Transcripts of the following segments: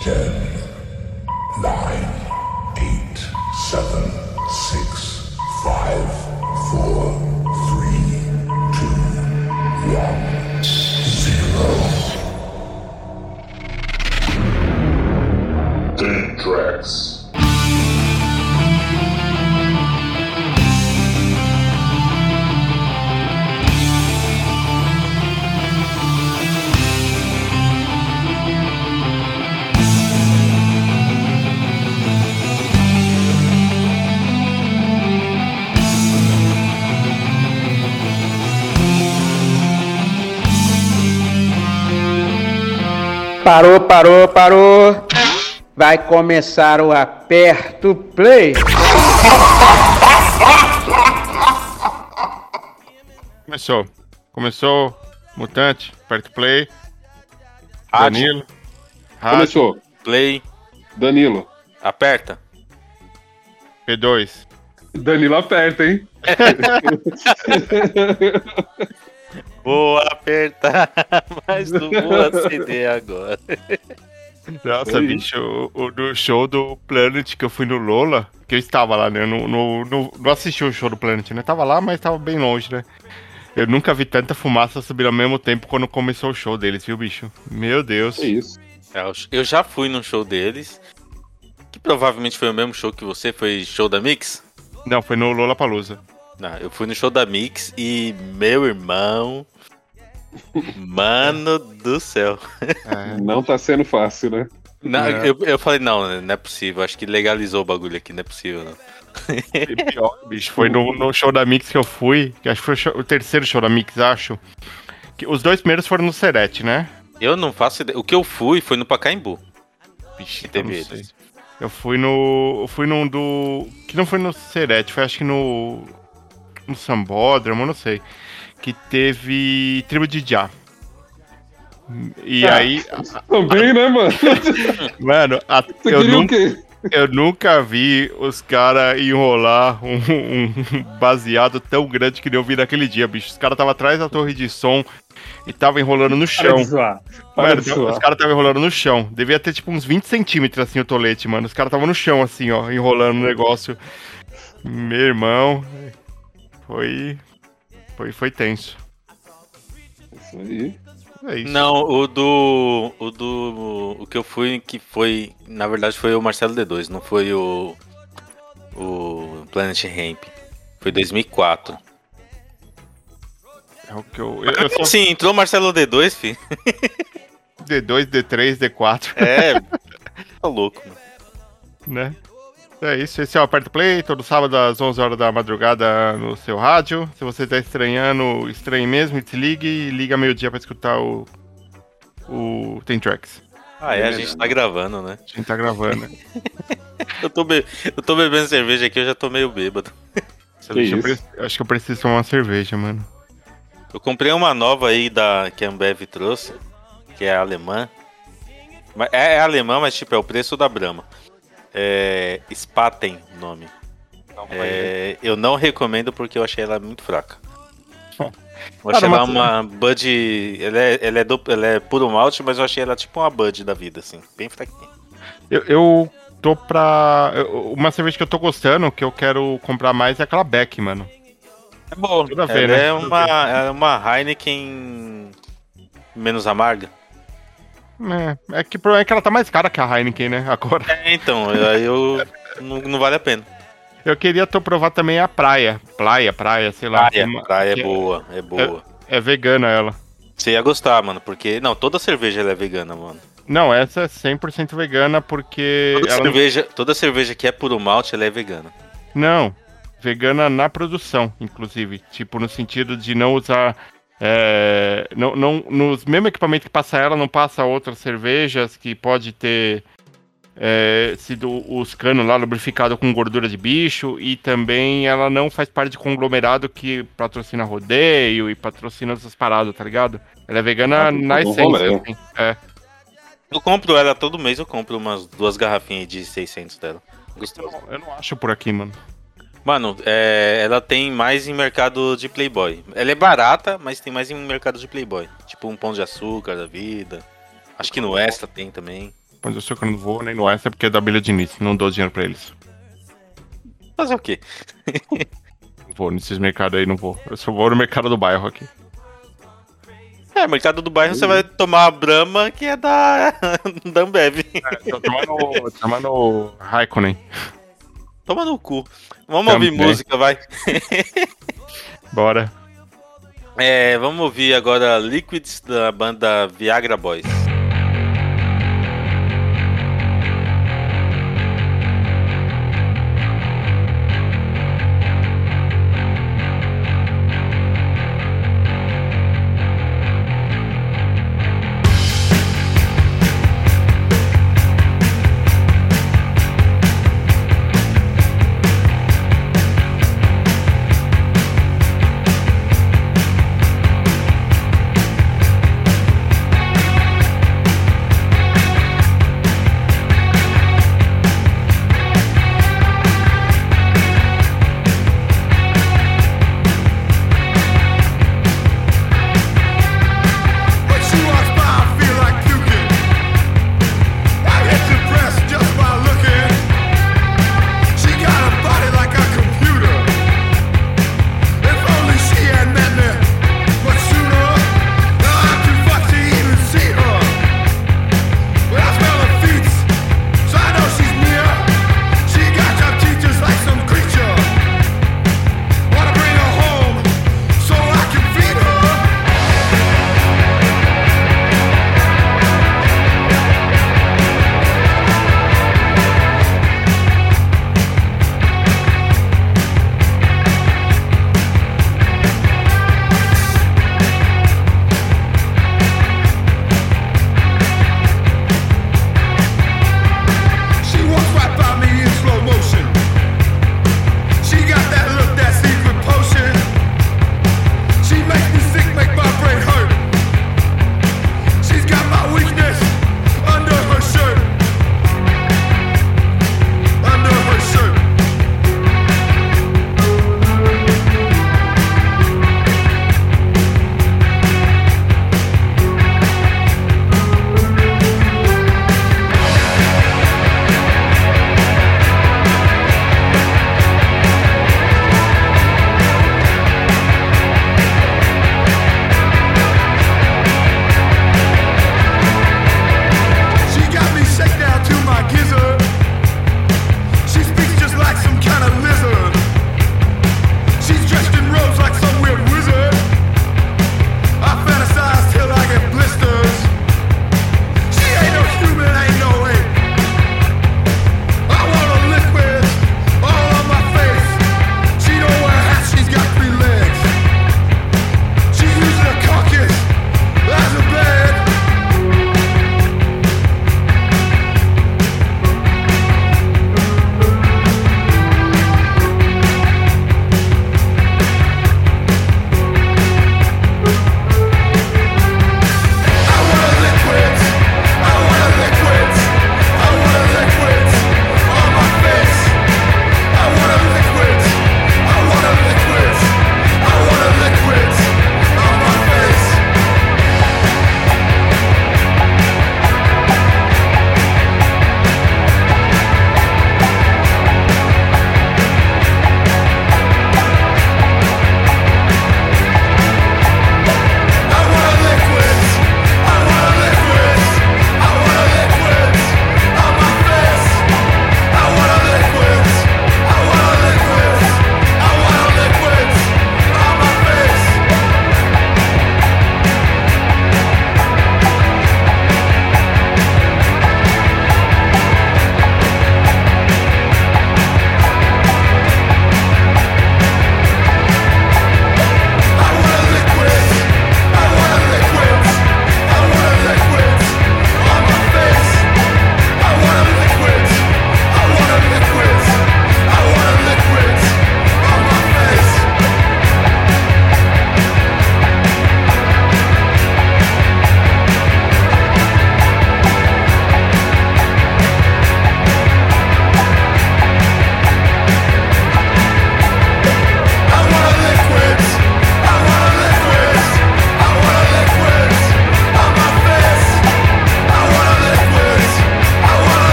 Ten, Parou, parou, parou. Vai começar o aperto play. Começou. Começou. Mutante, aperta o play. Rádio. Danilo. Rádio, Começou. Play, Danilo. aperta. P2. Danilo aperta, hein? Vou apertar, mas não vou acender agora. Nossa, bicho, o, o do show do Planet que eu fui no Lola, que eu estava lá, né? No, no, no- não assisti o show do Planet, né? Tava lá, mas tava bem longe, né? Eu nunca vi tanta fumaça subir ao mesmo tempo quando começou o show deles, viu, bicho? Meu Deus. É isso. Eu já fui num show deles, que provavelmente foi o mesmo show que você, foi show da Mix? Não, foi no Lola Palusa. Não, eu fui no show da Mix e meu irmão. Mano do céu. É, Não tá sendo fácil, né? Não, É. eu, eu falei, não, não é possível. Acho que legalizou o bagulho aqui, não é possível, não. pior, bicho, foi no, no show da Mix que eu fui, que acho que foi o, show- o terceiro show da Mix, acho. Que os dois primeiros foram no Serete, né? Eu não faço ideia. O que eu fui foi no Pacaembu. Bicho, Que teve eu não sei. eles. Eu fui no. Eu fui num do. Que não foi no Serete, foi acho que no. No Sambódromo, não sei. Que teve Tribo de Já. E Ah. aí. Também, né, mano? Mano, a- eu, queria nun- o quê? eu nunca vi os caras enrolar um, um baseado tão grande que nem eu vi naquele dia, bicho. Os caras estavam atrás da torre de som e tava enrolando no Para chão. de zoar. Para Mano, de os zoar. caras estavam enrolando no chão. Devia ter tipo uns 20 centímetros assim o tolete, mano. Os caras estavam no chão, assim, ó, enrolando o negócio. Meu irmão. Foi. Foi, foi tenso. Isso aí. É isso. Não, o do. O do. O que eu fui, que foi. Na verdade, foi o Marcelo D2, não foi o. O Planet Ramp. Foi 2004. É o que eu. Eu, eu sou Sim, entrou o Marcelo D2, fi. D2, D3, D4, É. tá louco, mano. né? É isso, esse é o Aperto Play, todo sábado às 11 horas da madrugada no seu rádio. Se você tá estranhando, estranhe mesmo, desligue e liga meio-dia pra escutar o. O Tem Tracks. Ah, é, a gente tá gravando, né? A gente tá gravando. Eu tô, be... eu tô bebendo cerveja aqui, eu já tô meio bêbado. Que bicha, eu isso? pre- Acho que eu preciso tomar uma cerveja, mano. Eu comprei uma nova aí da que a Ambev trouxe, que é alemã. É, é alemã, mas tipo, é o preço da Brahma. É. Spaten o nome. É, eu não recomendo porque eu achei ela muito fraca. Eu achei Cara, ela uma Bud. Ela é, ela, é do- ela é puro malte, mas eu achei ela tipo uma Bud da vida, assim, bem fraquinha. Eu, eu tô pra. eu- Uma cerveja que eu tô gostando, que eu quero comprar mais, é aquela Beck, mano. É bom, né? é uma, é uma Heineken menos amarga. É, é que o problema é que ela tá mais cara que a Heineken, né? Agora. É, então, aí eu. não, não vale a pena. Eu queria provar também a praia. Praia, praia, sei lá. Praia, Uma- praia é que boa, é boa. É vegana ela. Você ia gostar, mano, porque. Não, toda cerveja é vegana, mano. Não, essa é 100% vegana porque. Toda, ela cerveja, toda cerveja que é puro malte, ela é vegana. Não, vegana na produção, inclusive. Tipo, no sentido de não usar. É, não, não, nos mesmos equipamentos que passa ela, não passa outras cervejas que pode ter é, sido os canos lá lubrificados com gordura de bicho. E também ela não faz parte de conglomerado que patrocina rodeio e patrocina essas paradas, tá ligado? Ela é vegana Ah, na essência. assim, é. Eu compro ela todo mês, eu compro umas duas garrafinhas de 600 dela. Eu Gostoso. não, eu não acho por aqui, mano. Mano, é, ela tem mais em mercado de Playboy. Ela é barata, mas tem mais em mercado de Playboy. Tipo um pão de açúcar da vida. Acho que no Extra tem também. Pão de açúcar eu não vou, nem no Extra, porque é da Bilha Diniz. Não dou dinheiro pra eles. Fazer o quê? Não vou nesses mercados aí, não vou. Eu só vou no mercado do bairro aqui. É, mercado do bairro você vai tomar a Brahma, que é da, da Ambev. Tô tomando, tomando Raikkonen. Toma no cu. Vamos Também. ouvir música, vai. Bora. É, vamos ouvir agora Liquids da banda Viagra Boys.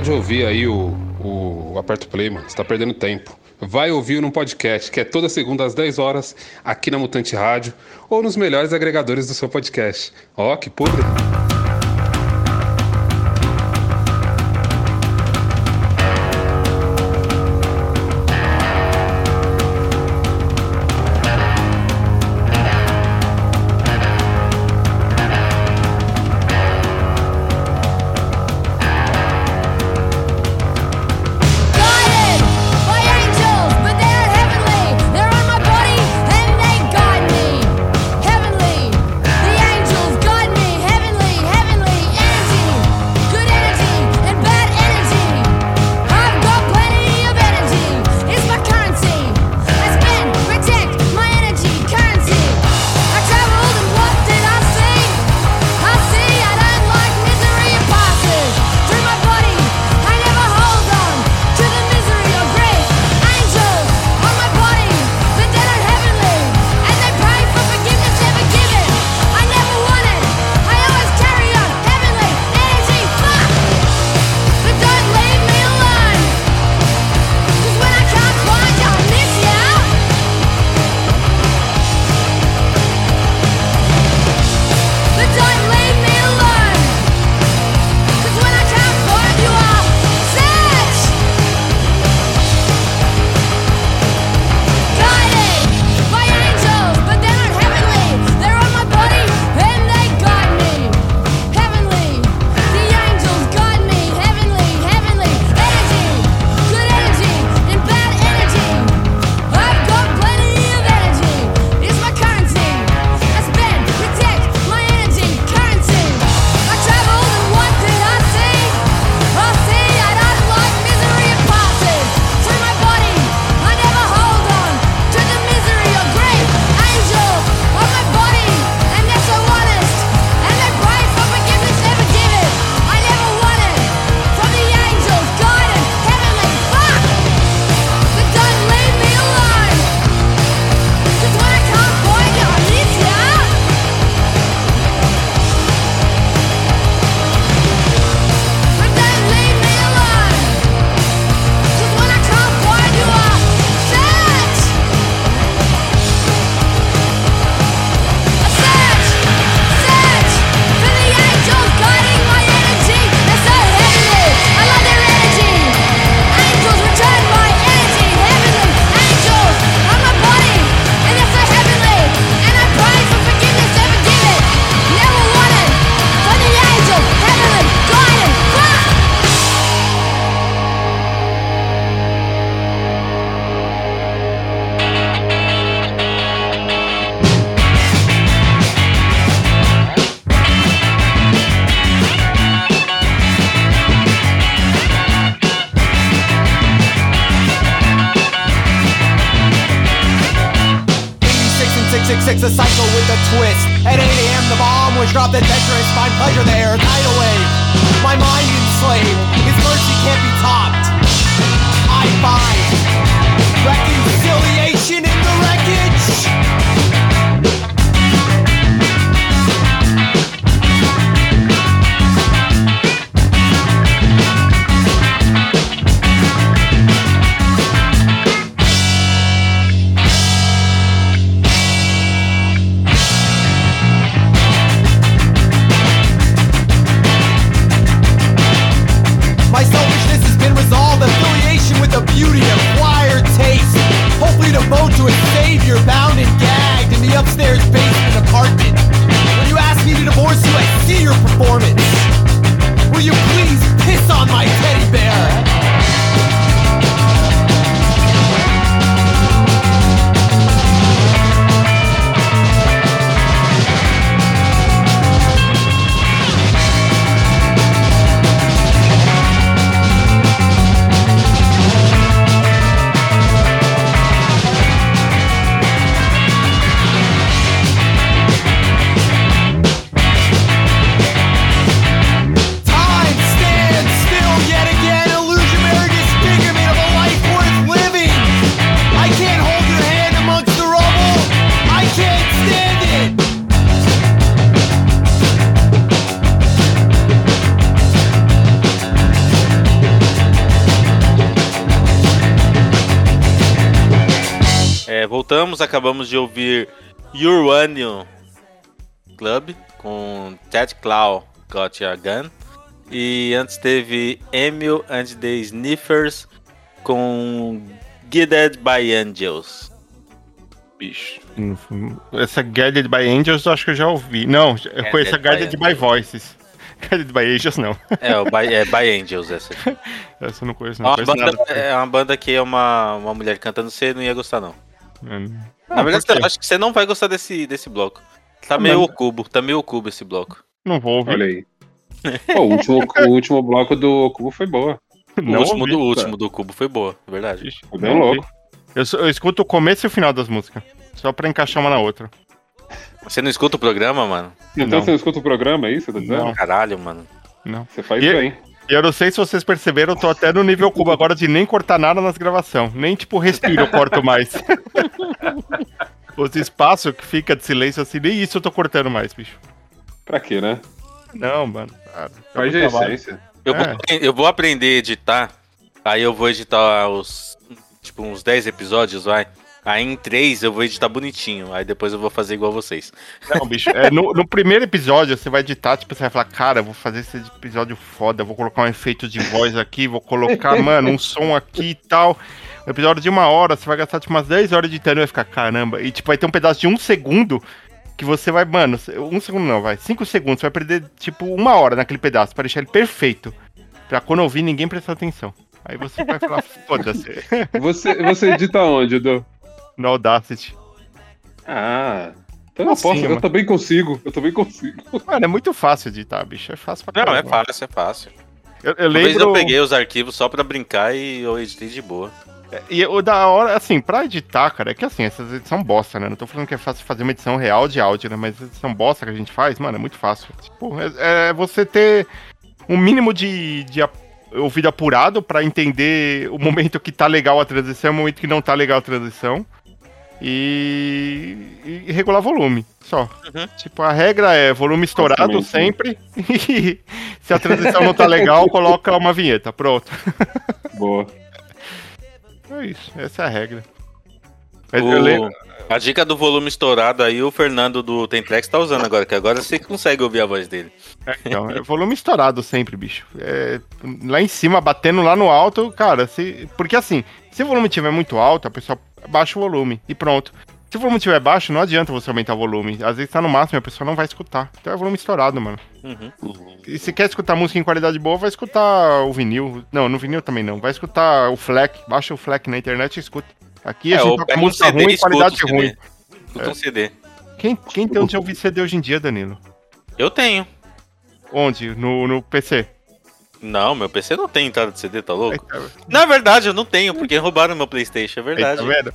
Para de ouvir aí o, o, Aperto Play, mano. Você tá perdendo tempo. Vai ouvir no podcast, que é toda segunda às 10 horas, aqui na Mutante Rádio, ou nos melhores agregadores do seu podcast. Ó, oh, que podre! Voltamos, acabamos de ouvir Uranium Club com Ted Claw Got Your Gun. E antes teve Emil and the Sniffers com Guided by Angels. Bicho. Essa Guided by Angels eu acho que eu já ouvi. Não, eu conheço a Guided by Voices. Guided by Angels não. É, o by, é by Angels essa. aqui. Essa eu não conheço, É não. uma, conheço banda, é uma banda que é uma, uma mulher cantando, você não ia gostar, não. Hum. Na verdade, por quê? eu acho que você não vai gostar desse, desse bloco. Tá Ah, meio mas- cubo, tá meio cubo esse bloco. Não vou ouvir. Olha aí. Pô, o, último, o último bloco do Cubo foi boa. O Não último ouvi. do último do cubo foi boa, é verdade. Ixi, não ouvi. louco. Eu, eu escuto o começo e o final das músicas. Só pra encaixar uma na outra. Você não escuta o programa, mano? Então Não. você não escuta o programa, é isso? tá dizendo? Não. Caralho, mano. Não. Você faz E- bem. E eu não sei se vocês perceberam, eu tô até no nível cubo agora de nem cortar nada nas gravações. Nem tipo respiro eu corto mais. Os espaços que fica de silêncio assim, nem isso eu tô cortando mais, bicho. Pra quê, né? Não, mano. Cara, Faz muito de trabalho. essência. Eu, É. vou, eu vou aprender a editar, aí eu vou editar os. Tipo, uns 10 episódios, vai. Aí em 3 eu vou editar bonitinho, aí depois eu vou fazer igual vocês. Não, bicho, é, no, no primeiro episódio você vai editar, tipo, você vai falar, cara, eu vou fazer esse episódio foda, vou colocar um efeito de voz aqui, vou colocar, mano, um som aqui e tal. Um episódio de uma hora, você vai gastar tipo umas 10 horas editando e vai ficar, caramba. E tipo, vai ter um pedaço de um segundo que você vai, mano, um segundo não, vai, cinco segundos, você vai perder tipo uma hora naquele pedaço pra deixar ele perfeito. Pra quando ouvir ninguém prestar atenção. Aí você vai falar, foda-se, Você, você edita onde, Edu? No Audacity. Ah. Então eu Assim, posso, eu também consigo. Eu também consigo. Mano, é muito fácil editar, bicho, é fácil pra Não, é caramba. fácil, é fácil. Eu, eu Uma lembro... eu peguei os arquivos só pra brincar e eu editei de boa. E o da hora, assim, pra editar, cara, é que assim, essas edições bosta, né? Não tô falando que é fácil fazer uma edição real de áudio, né? Mas edição bosta que a gente faz, mano, é muito fácil. Tipo, é, é você ter um mínimo de, de ouvido apurado pra entender o momento que tá legal a transição e o momento que não tá legal a transição. E, e regular volume, só. Uhum. Tipo, a regra é volume estourado sempre. E se a transição não tá legal, coloca uma vinheta. Pronto. Boa. É isso, essa é a regra. Mas O- eu lembro. A dica do volume estourado aí, o Fernando do Tentrex tá usando agora, que agora você consegue ouvir a voz dele. É, então, é volume estourado sempre, bicho. É, lá em cima, batendo lá no alto, cara, se, porque assim, se o volume estiver muito alto, a pessoa baixa o volume e pronto. Se o volume estiver baixo, não adianta você aumentar o volume. Às vezes tá no máximo e a pessoa não vai escutar. Então é volume estourado, mano. Uhum. E se quer escutar música em qualidade boa, vai escutar o vinil. Não, no vinil também não. Vai escutar o FLAC. Baixa o FLAC na internet e escuta. Aqui a É, gente ou toca um música CD ruim e qualidade ruim. Escuta um CD. Quem, quem tem onde ouvir CD hoje em dia, Danilo? Eu tenho. Onde? No, no PC? Não, meu PC não tem entrada de CD, tá louco? Aí, Na verdade, eu não tenho, porque roubaram meu Playstation, é verdade. tá vendo?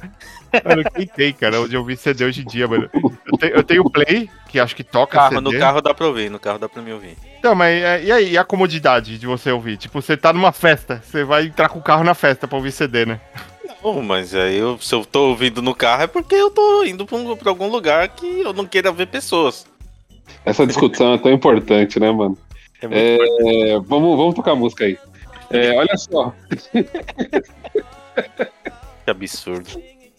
Mano, quem tem, cara, onde eu vi CD hoje em dia, mano. Eu tenho, eu tenho o Play, que acho que toca Carro, CD. no carro dá pra ouvir, no carro dá pra me ouvir. Então, mas é, e aí, e a comodidade de você ouvir? Tipo, você tá numa festa, você vai entrar com o carro na festa pra ouvir CD, né? Não, mas aí eu, se eu tô ouvindo no carro é porque eu tô indo pra, um- pra algum lugar que eu não queira ver pessoas. Essa discussão é tão importante, né, mano? É É, vamos, vamos tocar música aí. É, olha só. Que absurdo.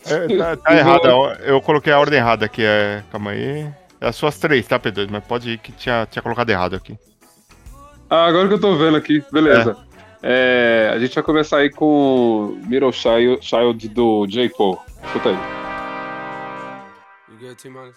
É, tá, tá errado, a or- eu coloquei a ordem errada aqui, é... Calma aí. É as suas três, tá, P2? Mas pode ir que tinha, tinha colocado errado aqui. Ah, agora que eu tô vendo aqui, beleza. É, a gente vai começar aí com Middle Child, Child do J. Cole. Escuta aí. You good, T-Minus?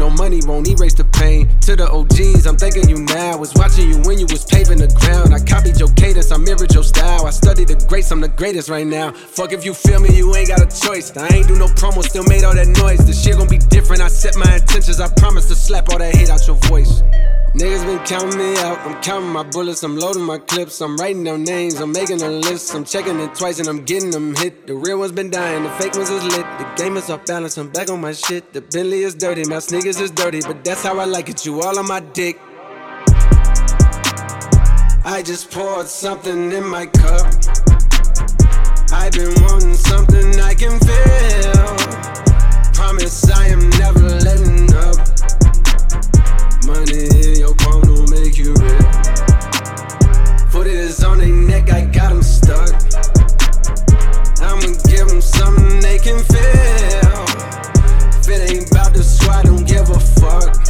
know money won't erase the pain. To the OGs, I'm thanking you now. Was watching you when you was paving the ground. I copied your cadence, I mirrored your style. I studied the greats, I'm the greatest right now. Fuck if you feel me, you ain't got a choice. I ain't do no promo, still made all that noise. The shit gon' be different. I set my intentions. I promise to slap all that hate out your voice. Niggas been counting me out. I'm counting my bullets. I'm loading my clips. I'm writing down names. I'm making a list. I'm checking it twice and I'm getting them hit. The real ones been dying. The fake ones is lit. The game is off balance. I'm back on my shit. The Bentley is dirty. My sneakers is dirty. But that's how I like it. You all on my dick. I just poured something in my cup. I've been wanting something I can feel. Promise I am never letting up. Money in your palm don't make you real. Foot is on their neck, I got them stuck. I'ma give them something they can feel. If it ain't about the squad, don't give a fuck.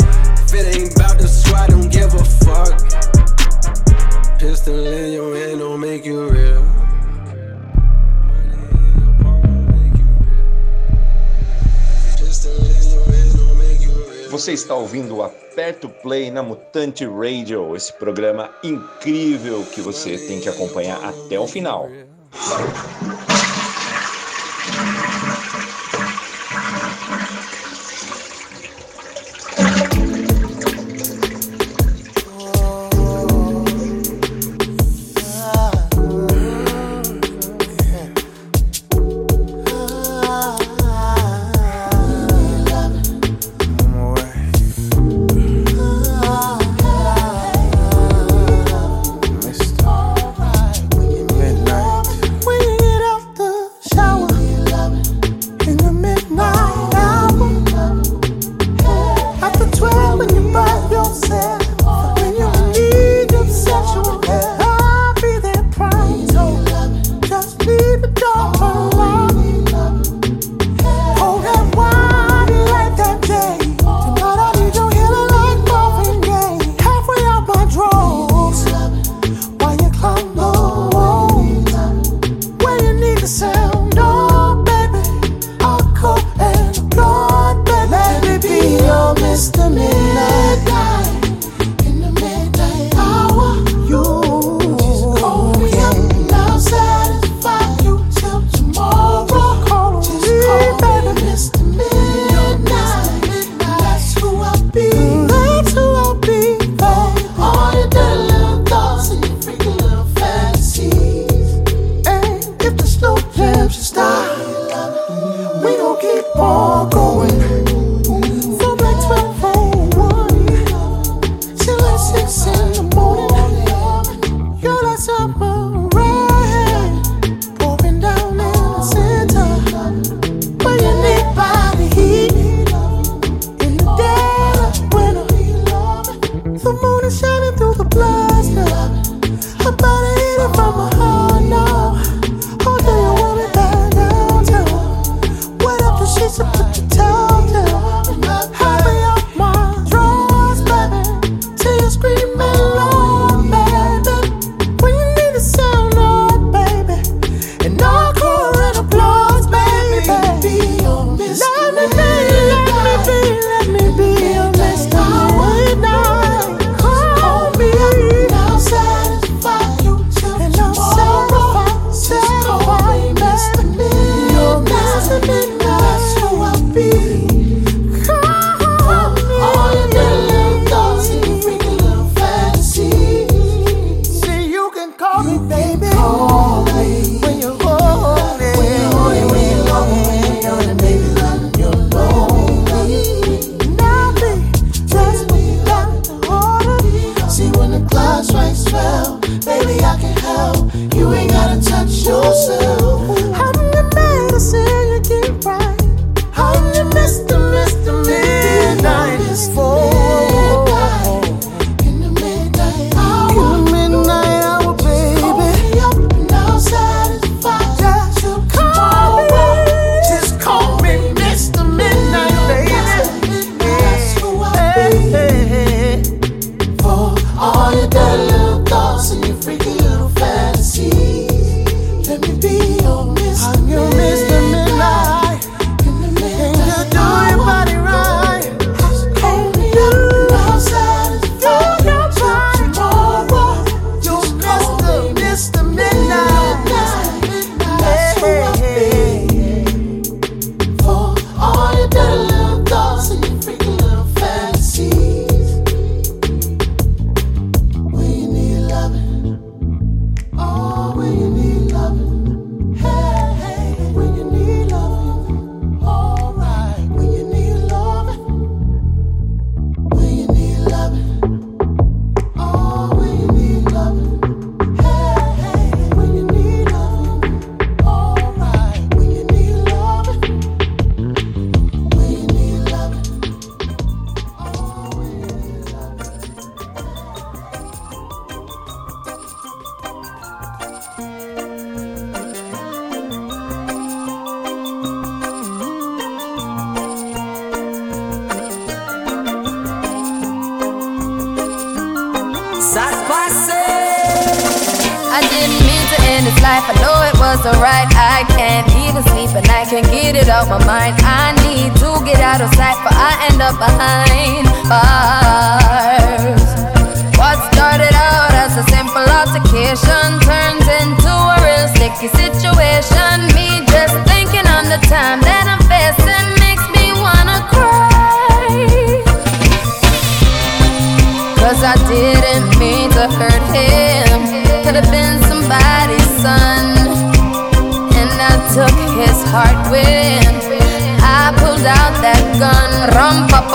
If it ain't about the squad, don't give a fuck. Pistol in your hand don't make you real. Você está ouvindo o Aperto Play na Mutante Radio, esse programa incrível que você tem que acompanhar até o final.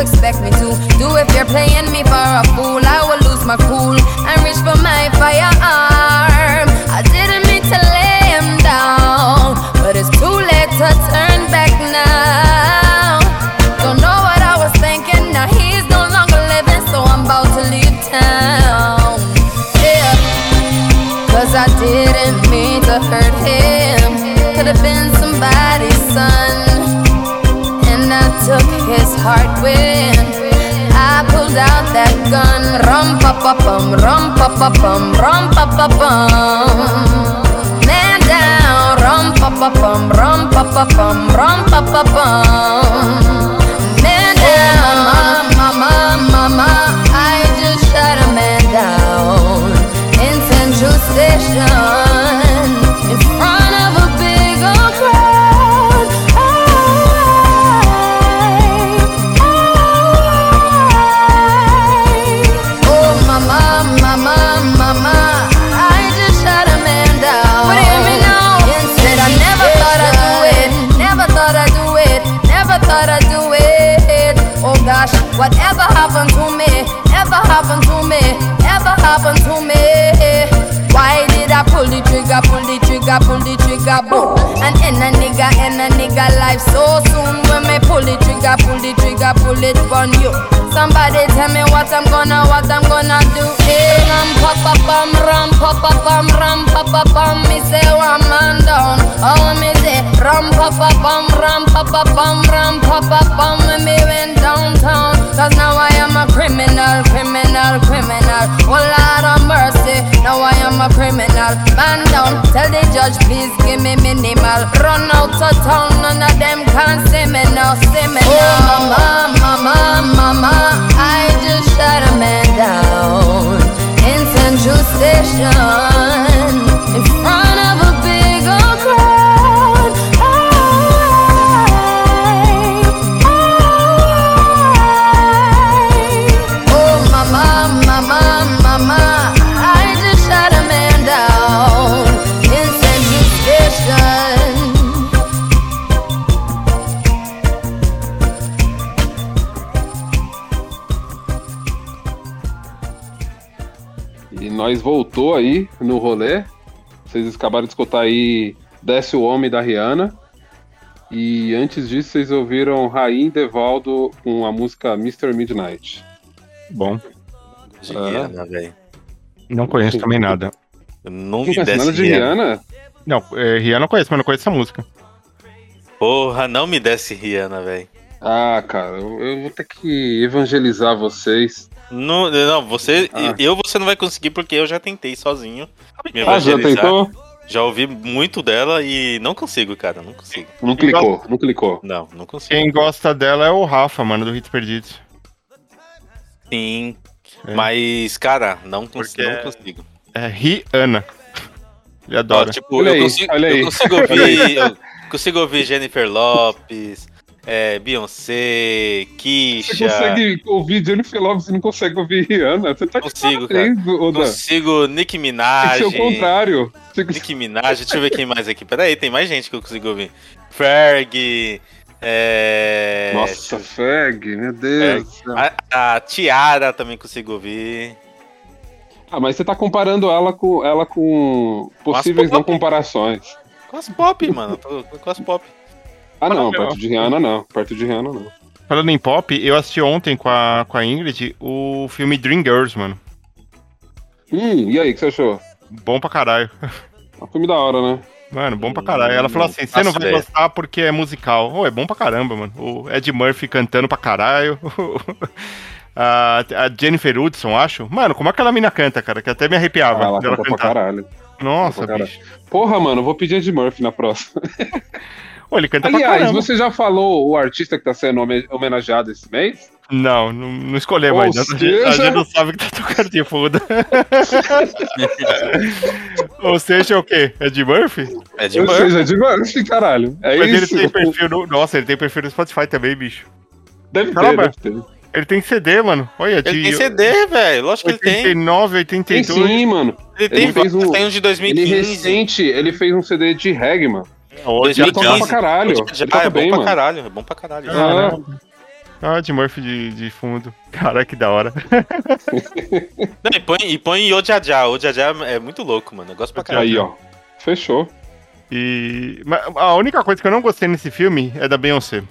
Expect me to pa pa bum, rum pa pa bum, rum pa pa bum. Man down, rum pa pa bum, rum pa pa bum, rum pa pa bum. Trigger. And in a nigga, in a nigga life so soon. When me pull the trigger, pull the trigger, pull it on you. Somebody tell me what I'm gonna, what I'm gonna do. Hey, ram pa pa pam, ram pa pa pam, ram pa pa pam. Me say one man down. Oh me say ram pa pa pam, ram pa pa pam, ram pa pa pam. When me went downtown, cause now I am a criminal, criminal, criminal. Oh Lord of mercy, now I am a criminal. Man down, tell the judge please give me minimal. Run out of town, none of them can see me now, see me oh, now. Oh mama, mama, mama, I just shot a man down in Central Station in front of a big Nós voltou aí no rolê. Vocês acabaram de escutar aí Desce o Homem da Rihanna. E antes disso, vocês ouviram Raim Devaldo com a música Mr. Midnight. Bom, De Ah. Rihanna, velho. não conheço também nada. Não Não me desce nada de Rihanna. Rihanna? Não, é, Rihanna eu conheço, mas não conheço essa música. Porra, não me desce Rihanna, velho. Ah, cara, eu, eu vou ter que evangelizar vocês. Não, não, você. Ah. Eu você não vai conseguir porque eu já tentei sozinho. Me Ah, já evangelizar. tentou? Já ouvi muito dela e não consigo, cara. Não consigo. Não clicou, não clicou. Não, não consigo. Quem gosta dela é o Rafa, mano, do Hits Perdidos. Sim. É. Mas, cara, não, cons Porque não é- consigo. É Rihanna. Ele Ó, adora. tipo, Olha eu, aí, consigo, olha eu aí. consigo ouvir. eu consigo ouvir Jennifer Lopes, é, Beyoncé, Você Kisha. consegue ouvir Jennifer Lopes e não consegue ouvir Rihanna? Você tá Consigo, cara. Oda. Consigo Nicki Tem que Minaj. ser o contrário. Tem Nicki Minaj, deixa eu ver quem mais aqui. Pera aí, tem mais gente que eu consigo ouvir. Ferg. É... Nossa, Ferg, meu Deus. céu. A, a Tiara também consigo ouvir. Ah, mas você tá comparando ela com ela com possíveis pop. não comparações. Com as pop, mano. Com as pop. Ah, não, perto de Rihanna não. Perto de Rihanna não. Falando em pop, eu assisti ontem com a, com a Ingrid o filme Dreamgirls, mano. Hum, e aí, o que você achou? Bom pra caralho. É um filme da hora, né? Mano, bom pra caralho. Ela falou assim: você não vai gostar porque é musical. Ô, é bom pra caramba, mano. O Ed Murphy cantando pra caralho. a, a Jennifer Hudson, acho. Mano, como aquela mina canta, cara? Que até me arrepiava. Ah, ela canta pra caralho. Nossa, pra caralho. bicho. Porra, mano, eu vou pedir Ed Murphy na próxima. Ô, ele canta pra Aliás, caramba. você já falou o artista que tá sendo home- homenageado esse mês? Não, não, não escolhemos Ou ainda. A gente- A seja- gente não sabe que tá tocando de fundo. Ou seja, é o quê? Ed Murphy? É de Ou Murphy. seja, Ed Murphy, caralho. É Mas isso. ele tem perfil no... Nossa, ele tem perfil no Spotify também, bicho. Deve ter, Caramba. deve ter. Ele tem CD, mano. Olha, Ele tem CD, velho. Lógico que ele tem. 89, Tem 82. sim, mano. Ele tem, Ele fez um- tem um de Ele 2015. recente, ele fez um CD de reggae, mano. Hoje Ele toca pra caralho. Ele toca é bom bem, pra mano. caralho. É bom pra caralho. Ah, Ah, de Murphy de, de fundo. Caralho, que da hora. Não, e põe, e põe Ojajá. Ojajá é muito louco, mano. Eu gosto pra caralho. aí, ó. Fechou. E mas a única coisa que eu não gostei nesse filme é da Beyoncé.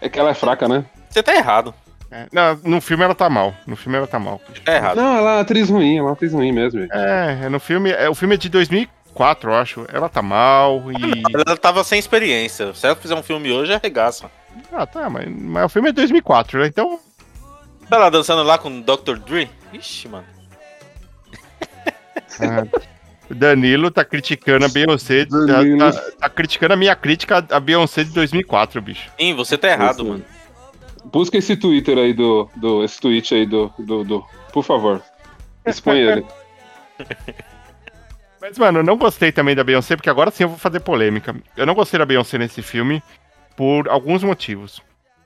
É que ela é fraca, né? Você tá errado. É, não, no filme ela tá mal. No filme ela tá mal. Tá errado. Não, ela é uma atriz ruim, ela é uma atriz ruim mesmo, gente. É, é no filme. É, o filme é de 2004, eu acho. Ela tá mal e. Ela tava sem experiência. Se ela fizer um filme hoje, arregaça. Ah, tá, mas, mas o filme é de 2004, né? Então. Tá lá dançando lá com o Dr. Dre? Ixi, mano. ah, o Danilo tá criticando a Beyoncé. Tá, tá- tá criticando a minha crítica à Beyoncé de 2004, bicho. Sim, você tá errado, Isso. mano. Busca esse Twitter aí do. do esse tweet aí do, do, do. Por favor. Expõe ele. Mas, mano, eu não gostei também da Beyoncé, porque agora sim eu vou fazer polêmica. Eu não gostei da Beyoncé nesse filme por alguns motivos.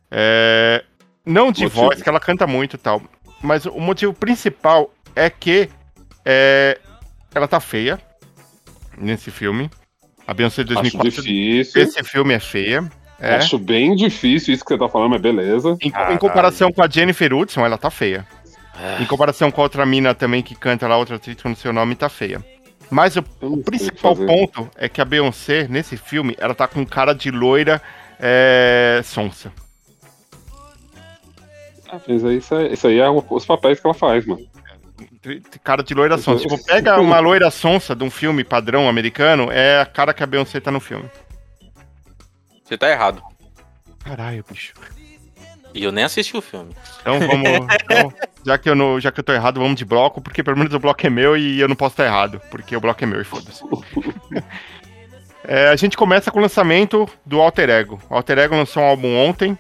É, Não de Motivo. voz, que ela canta muito e tal. Mas o motivo principal é que é, ela tá feia nesse filme. A Beyoncé de Acho 2004. difícil. Esse filme é feia. É. Acho bem difícil isso que você tá falando, mas beleza. Em, em comparação com a Jennifer Hudson, ela tá feia. Em comparação com a outra mina também que canta lá, outra atriz com o seu nome, tá feia. Mas o o principal ponto é que a Beyoncé, nesse filme, ela tá com cara de loira é, sonsa. Ah, Mas aí, isso, aí, isso aí é o- os papéis que ela faz, mano. Cara de loira sonsa. Tipo, pega uma loira sonsa de um filme padrão americano, é a cara que a Beyoncé tá no filme. Você tá errado. Caralho, bicho. E eu nem assisti o filme. Então vamos. então, já, que eu não, já que eu tô errado, vamos de bloco, porque pelo menos o bloco é meu e eu não posso estar errado, porque o bloco é meu e foda-se. É, a gente começa com o lançamento do Alter Ego. O Alter Ego lançou um álbum ontem,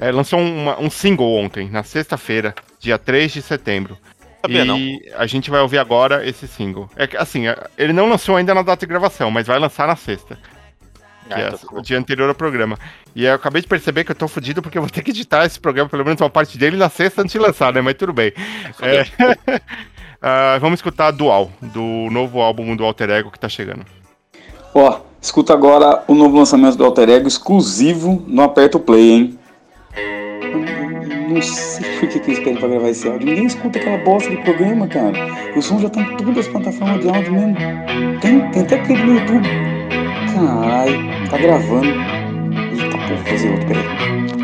é, lançou uma- um single ontem, na sexta-feira, dia 3 de setembro. Sabia e não. a gente vai ouvir agora esse single. É que, assim, é, ele não lançou ainda na data de gravação, mas vai lançar na sexta. Que Ah, é tá bom. o dia anterior ao programa. E aí eu acabei de perceber que eu tô fudido porque eu vou ter que editar esse programa, pelo menos uma parte dele, na sexta antes de lançar, né? Mas tudo bem. É, ah, vamos escutar Dual, do novo álbum do Alter Ego que tá chegando. Ó, escuta agora o novo lançamento do Alter Ego exclusivo no Aperto Play, hein? Não sei por que que eles pedem pra gravar esse áudio. Ninguém escuta aquela bosta de programa, cara. O som já tá em todas as plataformas de áudio mesmo. Tem, tem até clipe no YouTube. Caralho, tá gravando. Eita porra, fazer outro, peraí.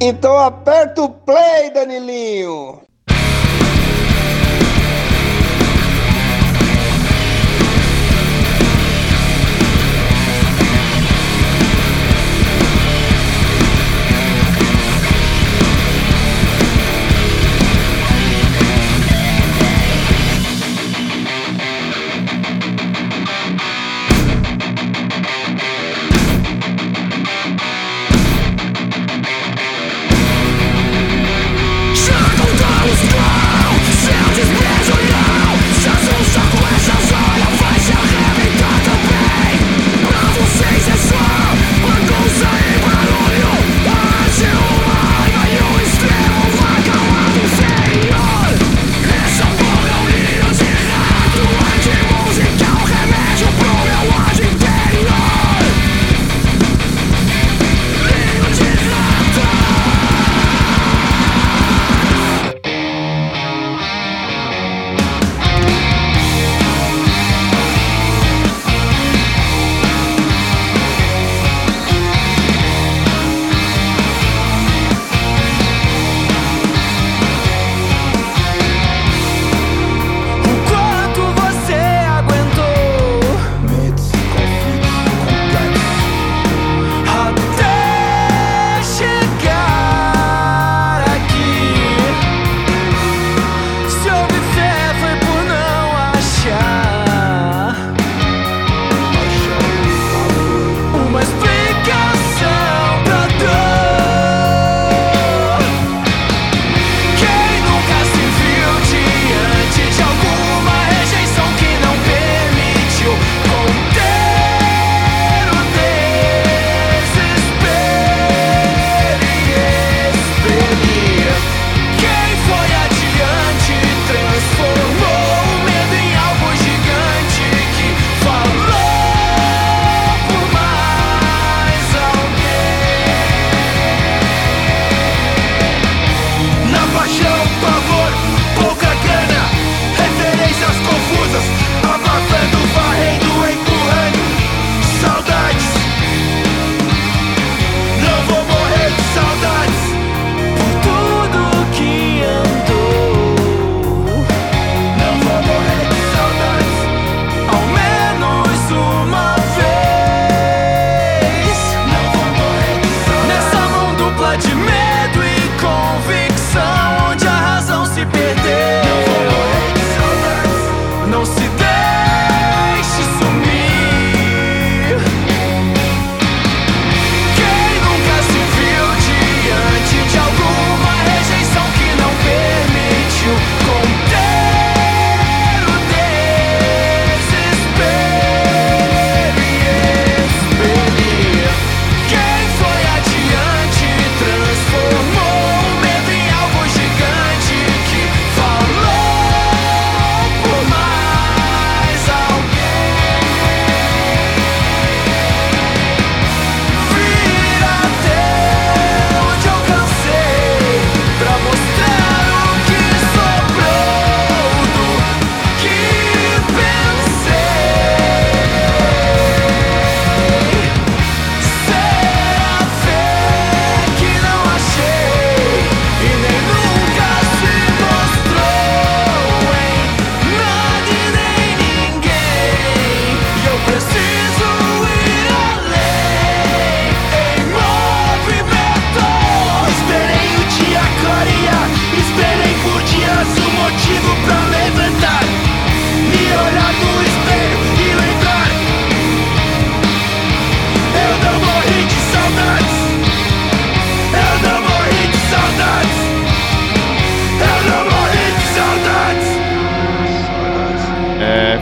Então aperta o play, Danilinho.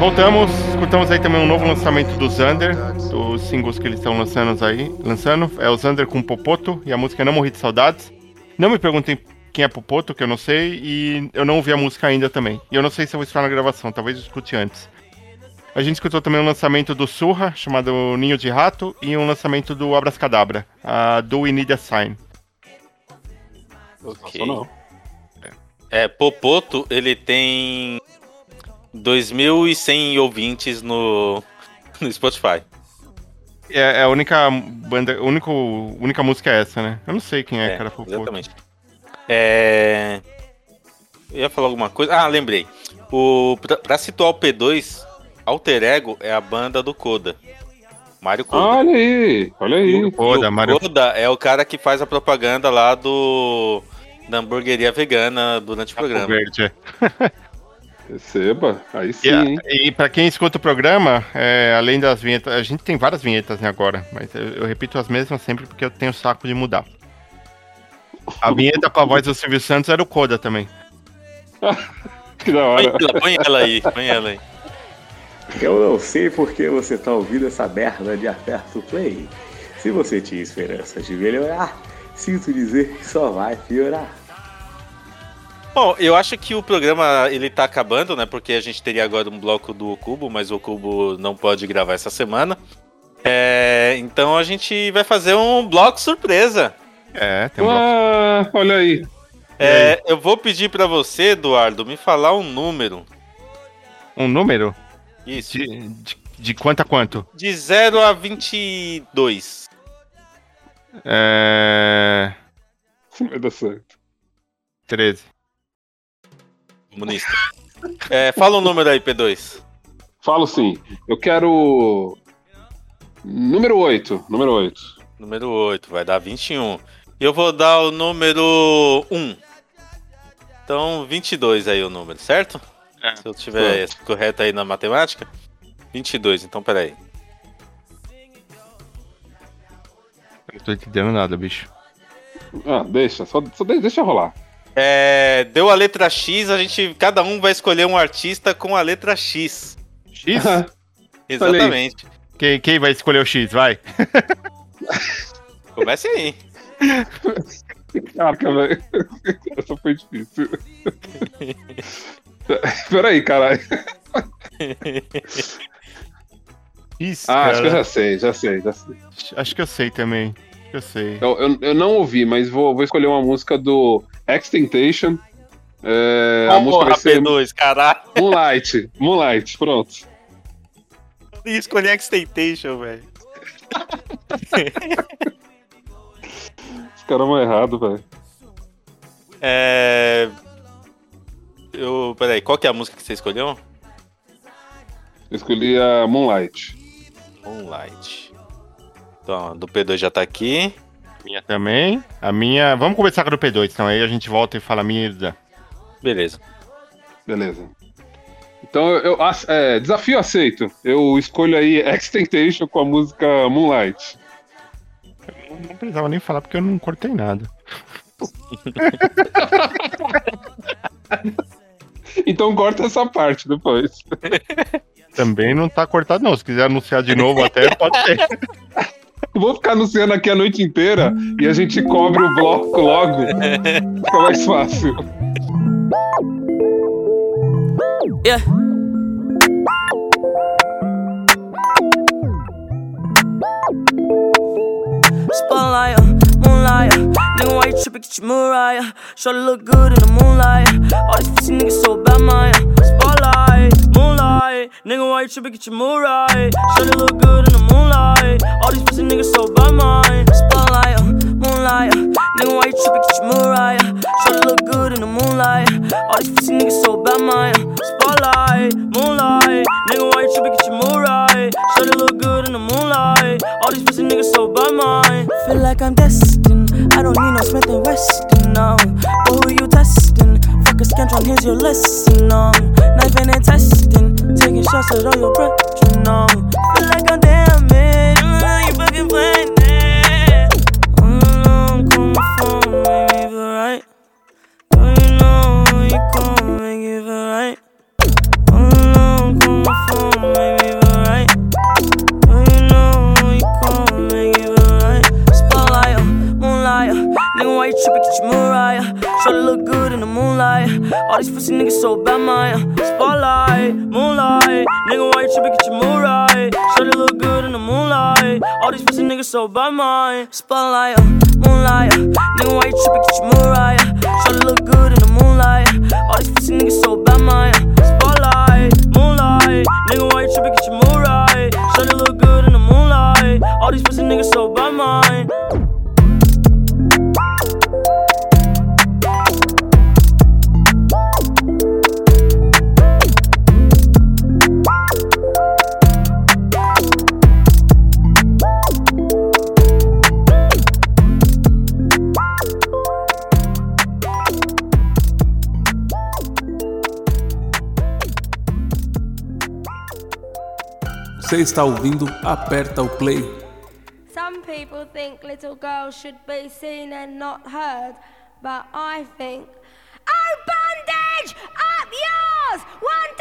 Voltamos. Escutamos aí também um novo lançamento do Xander, dos singles que eles estão lançando aí. Lançando. É o Xander com Popoto e a música Não Morri de Saudades. Não me perguntem quem é Popoto, que eu não sei, e eu não ouvi a música ainda também. E eu não sei se eu vou escutar na gravação, talvez eu escute antes. A gente escutou também um lançamento do Surra, chamado Ninho de Rato, e um lançamento do Abracadabra, a Do We Need a Sign. Ok. É, Popoto, ele tem 2.100 ouvintes no, no Spotify. É, é a única banda, a única, música é essa, né? Eu não sei quem é, É, cara, exatamente. É... Eu ia falar alguma coisa. Ah, lembrei. O, pra, pra situar o P2, Alter Ego é a banda do Koda. Mário Koda. Olha aí, olha aí. Koda, o Mário- Koda é o cara que faz a propaganda lá do da hamburgueria vegana durante o programa. Verde, é. Receba, aí sim, E, e pra quem escuta o programa, é, além das vinhetas, a gente tem várias vinhetas né, agora, mas eu, eu repito as mesmas sempre porque eu tenho saco de mudar. A vinheta com a voz do Silvio Santos era o Koda também. Que da Põe hora. ela, põe ela aí, põe ela aí. Eu não sei por que você tá ouvindo essa merda de aperto play. Se você tinha esperanças de melhorar, sinto dizer que só vai piorar. Bom, eu acho que o programa ele tá acabando, né? Porque a gente teria agora um bloco do Cubo, mas o Cubo não pode gravar essa semana. É, então a gente vai fazer um bloco surpresa. É, tem um Ah, olha aí. É, eu vou pedir pra você, Eduardo, me falar um número. Um número? Isso. De, de, de quanto a quanto? De 0 a 22. É. Vai dar certo. 13. Comunista. É, fala um número aí, P2. Falo sim. Eu quero. Número 8. Número 8. Número 8, vai dar 21. E eu vou dar o número 1. Então, 22 aí o número, certo? Se eu tiver correto aí na matemática. 22, então peraí. Não tô entendendo nada, bicho. Ah, deixa, só, só de- deixa rolar. É, deu a letra X, a gente. Cada um vai escolher um artista com a letra X. X? Exatamente. Quem, quem vai escolher o X? Vai. Comece aí. Caraca, velho. Essa foi difícil. Peraí, caralho. X, Ah, acho que eu cara. já sei, já sei, já sei. Acho que eu sei também. Que eu sei. Eu, eu, eu não ouvi, mas vou, vou escolher uma música do Extentation. É, a música vai ser P2, caralho. Moonlight. Moonlight, pronto. Eu ia escolher Extentation, velho. Os caras vão errado, velho. É. Eu. Peraí, qual que é a música que você escolheu? Eu escolhi a Moonlight. Moonlight. Então, do P2 já tá aqui. Minha também. A minha. Vamos começar com a do P2, então aí a gente volta e fala a minha. Beleza. Beleza. Então, eu, eu- é, desafio aceito. Eu escolho aí Extentation com a música Moonlight. Não precisava nem falar porque eu não cortei nada. Então corta essa parte depois. Também não tá cortado, não. Se quiser anunciar de novo, até pode ser. Vou ficar anunciando aqui a noite inteira e a gente cobre o bloco logo. Fica mais fácil. Yeah. Spotlight, moonlight, nigga, why you tripping? Get your Mariah. Shorty look good in the moonlight. All these pussy niggas so bad, man. Spotlight, moonlight, nigga, why you tripping? Get your Mariah. Shorty look good in the moonlight. All these pussy niggas so bad, man. Spotlight, uh, moonlight, uh, nigga, why you tripping? Get your Mariah. Shorty look good in the moonlight. All these pussy niggas so bad, man. Spotlight, moonlight, nigga, why you tripping? Get your Mariah. Shorty look good in the moonlight. All these pussy niggas so bad, man. Feel like I'm destined. I don't need no Smith and Weston, no. But who you testing? Fuck a scantron, here's your lesson, no. Knife and testing. Taking shots at all your breath, you know. Feel like I'm damaged. You fucking playing trippin', get your Mariah. Shorty look good in the moonlight. All these pussy niggas so bad, man. Spotlight, moonlight. Nigga, why you trippin', get your mood right. Shorty look good in the moonlight. All these pussy niggas so bad, man. Spotlight, uh, moonlight. uh. Nigga, why you trippin', get your Mariah. Shorty look good in the moonlight. All these pussy niggas so bad, man. Spotlight, moonlight. Nigga, why you trippin', get your mood right. Shorty look good in the moonlight. All these pussy niggas so bad, man. Você está ouvindo Aperta o Play. Some people think little girls should be seen and not heard, but I think. Oh, bondage! Up yours! One,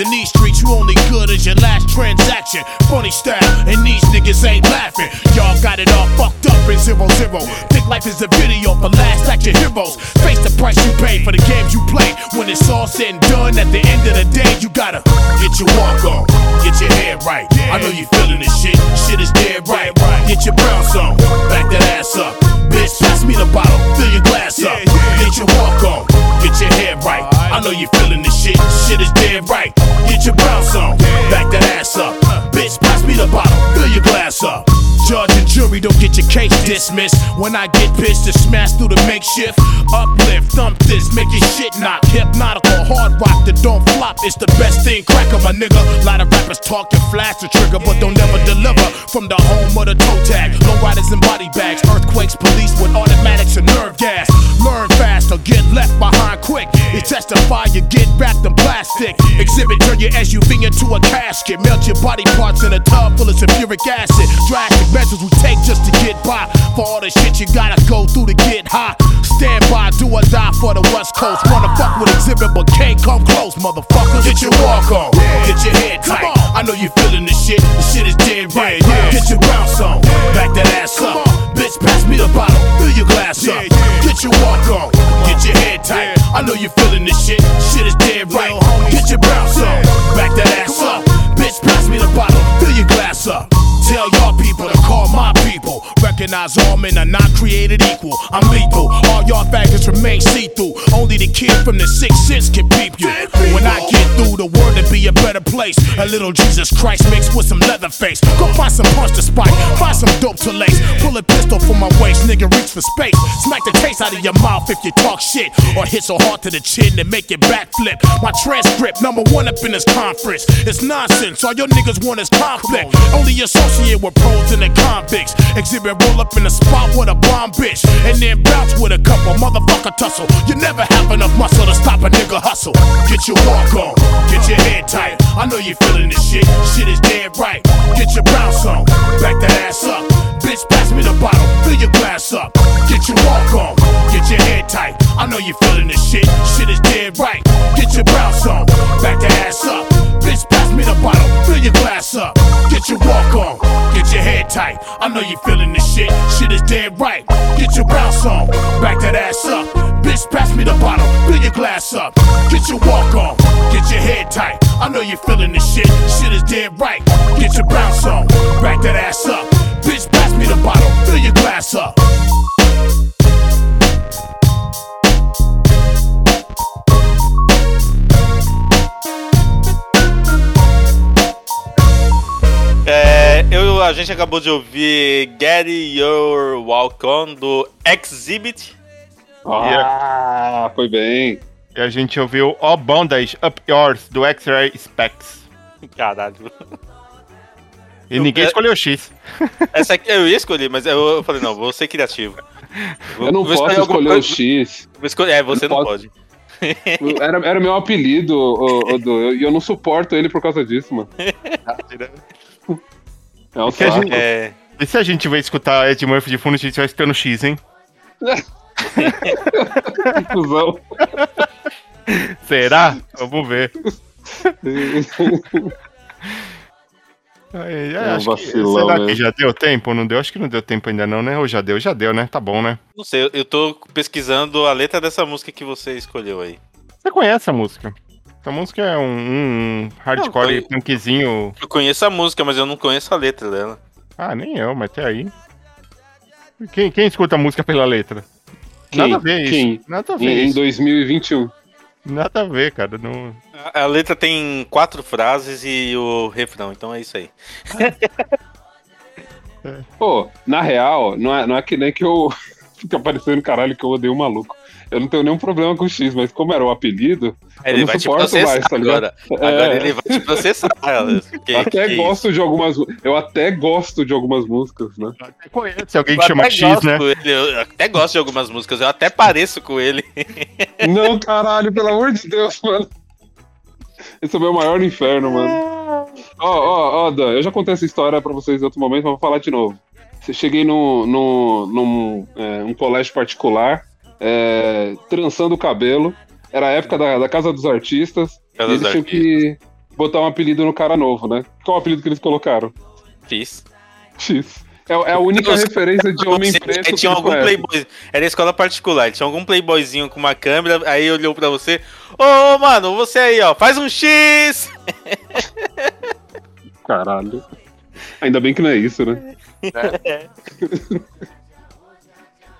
In these streets, you only good as your last transaction. Funny style, and these niggas ain't laughing. Y'all got it all fucked up in zero zero. Think life is a video for last action heroes. Face the price you pay for the games you play. When it's all said and done, at the end of the day, you gotta get your walk on, get your head right. I know you feeling this shit. Shit is dead right. Get your bounce on, back that ass up. Bitch, pass me the bottle, fill your glass up. Get your walk on, get your head right. I know you're feeling this shit. Shit is dead right. Get your bounce on, back that ass up. Bitch, pass me the bottle, fill your glass up. Jury don't get your case dismissed. When I get pissed to smash through the makeshift, uplift, thump this, make your shit knock. Hypnotical, hard rock that don't flop. It's the best thing, cracker, my nigga. lot of rappers talk and flash the trigger, but don't never deliver. From the home of the toe tag, low riders and body bags, earthquakes, police with automatics and nerve gas. Learn fast or get left behind quick. You testify, you get wrapped in plastic. Exhibit, turn your SUV into a casket. Melt your body parts in a tub full of sulfuric acid. Drastic measures we take just to get by. For all the shit you gotta go through to get high. Stand by, do or die for the West Coast. Wanna fuck with exhibit, but can't come close, motherfuckers. Get your walk on, get your head tight. I know you feeling this shit. The shit is dead right. Get your bounce on, back that ass up. Bitch, pass me the bottle, fill your glass up. Get your walk on, get your head tight. I know you feeling this shit. Shit is dead right. Get your bounce on, back that ass up. Bitch, pass me the bottle, fill your glass up. Tell y'all people Recognize all men are not created equal. I'm lethal. All y'all faggots remain see-through. Only the kid from the sixth sense can peep you. When I get through, the world to be a better place. A little Jesus Christ mixed with some leather face. Go find some punch to spike. Find some dope to lace. Pull a pistol from my waist, nigga. Reach for space. Smack the taste out of your mouth if you talk shit. Or hit so hard to the chin to make it backflip. My transcript, number one up in this conference. It's nonsense. All your niggas want is conflict. Only associate with pros and the convicts. Exhibit roll up in the spot with a bomb bitch. And then bounce with a couple motherfucker tussle. You never have enough muscle to stop a nigga hustle. Get your walk on, get your head tight. I know you feeling this shit. Shit is dead right. Get your bounce on, back that ass up. Bitch, pass me the bottle, fill your glass up. Get your walk on, get your head tight. I know you feeling this shit. Shit is dead right. Get your bounce on, back that ass up. Bitch, pass me the bottle, fill your glass up. Get your walk on, get your head tight. I know you feeling this shit. Shit is dead right. Get your bounce on, back that ass up. Bitch, pass me the bottle, fill your glass up. Get your walk on, get your head tight. I know you feeling this shit. Shit is dead right. Get your bounce on, back that ass up. Eu, a gente acabou de ouvir Get Your Walk On do Exhibit. Ah, foi bem. E a gente ouviu All Bondage Up Yours do X-Ray Specs. Caralho. E ninguém Eu- escolheu X. Essa aqui eu ia escolher, mas eu, eu falei, não, vou ser criativo. Vou- Eu não vou posso escolher o X. Vou escolher, é, você Eu não posso. pode. Era, era o meu apelido, Du, e eu não suporto ele por causa disso, mano. É se a saco. gente- E se a gente vai escutar Ed Murphy de fundo, a gente vai escutando X, hein? Cusão. Será? Vamos ver. Ai, É um acho que- vacilão, será que já deu tempo? Não deu? Acho que não deu tempo ainda não, né? Ou já deu? Já deu, né? Tá bom, né? Não sei, eu- eu tô pesquisando a letra dessa música que você escolheu aí. Você conhece a música? Essa música é um, um hardcore Não, punkzinho. Eu conheço a música, mas eu não conheço a letra dela. Ah, nem eu, mas até aí. Quem, quem escuta a música pela letra? Quem? Nada a ver isso. Quem? Nada a ver Em, em isso. 2021. Nada a ver, cara. Não... A, a letra tem quatro frases e o refrão, então é isso aí. Pô, na real, não é, não é que nem que eu fica parecendo caralho que eu odeio o maluco. Eu não tenho nenhum problema com o X, mas como era o apelido, eu Ele não vai te suporto processar mais, tá ligado? agora. Agora É. ele vai te processar. Que- até que gosto de algumas. Eu até gosto de algumas músicas, né? Conhece alguém Eu que chama até X, gosto né? dele, eu até gosto de algumas músicas, eu até pareço com ele. Não, caralho, pelo amor de Deus, mano. Esse é o meu maior inferno, mano. Ó, ó, ó, Dan, eu já contei essa história pra vocês em outro momento, mas vou falar de novo. Eu cheguei no, no, num é, um colégio particular, é, trançando o cabelo. Era a época da, da Casa dos Artistas. Casa e dos eles tinham que botar um apelido no cara novo, né? Qual o apelido que eles colocaram? Fiz. X. É, é a única referência de homem preto que tinha algum playboy. Era escola particular, tinha algum playboyzinho com uma câmera, aí olhou pra você. Ô, mano, você aí, ó, faz um X! Caralho. Ainda bem que não é isso, né?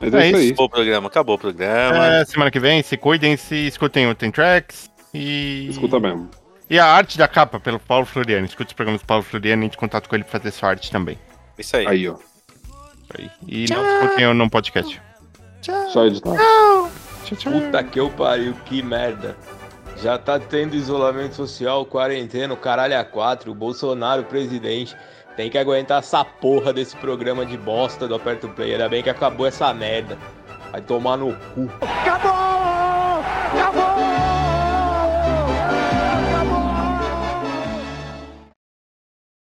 Mas é, isso aí. Acabou o programa, acabou o programa. É, semana que vem, se cuidem, se escutem o Tem Tracks. E... Escuta mesmo. E a arte da capa, pelo Paulo Floriano. Escuta os programas do Paulo Floriano e entre em contato com ele pra fazer sua arte também. Isso aí. Aí, ó. Aí. E não escutem o num podcast. Só editar. Puta que eu pariu, que merda. Já tá tendo isolamento social, quarentena, o caralho a quatro, o Bolsonaro presidente. Tem que aguentar essa porra desse programa de bosta do Aperto Play. Ainda bem que acabou essa merda. Vai tomar no cu. Acabou! Acabou!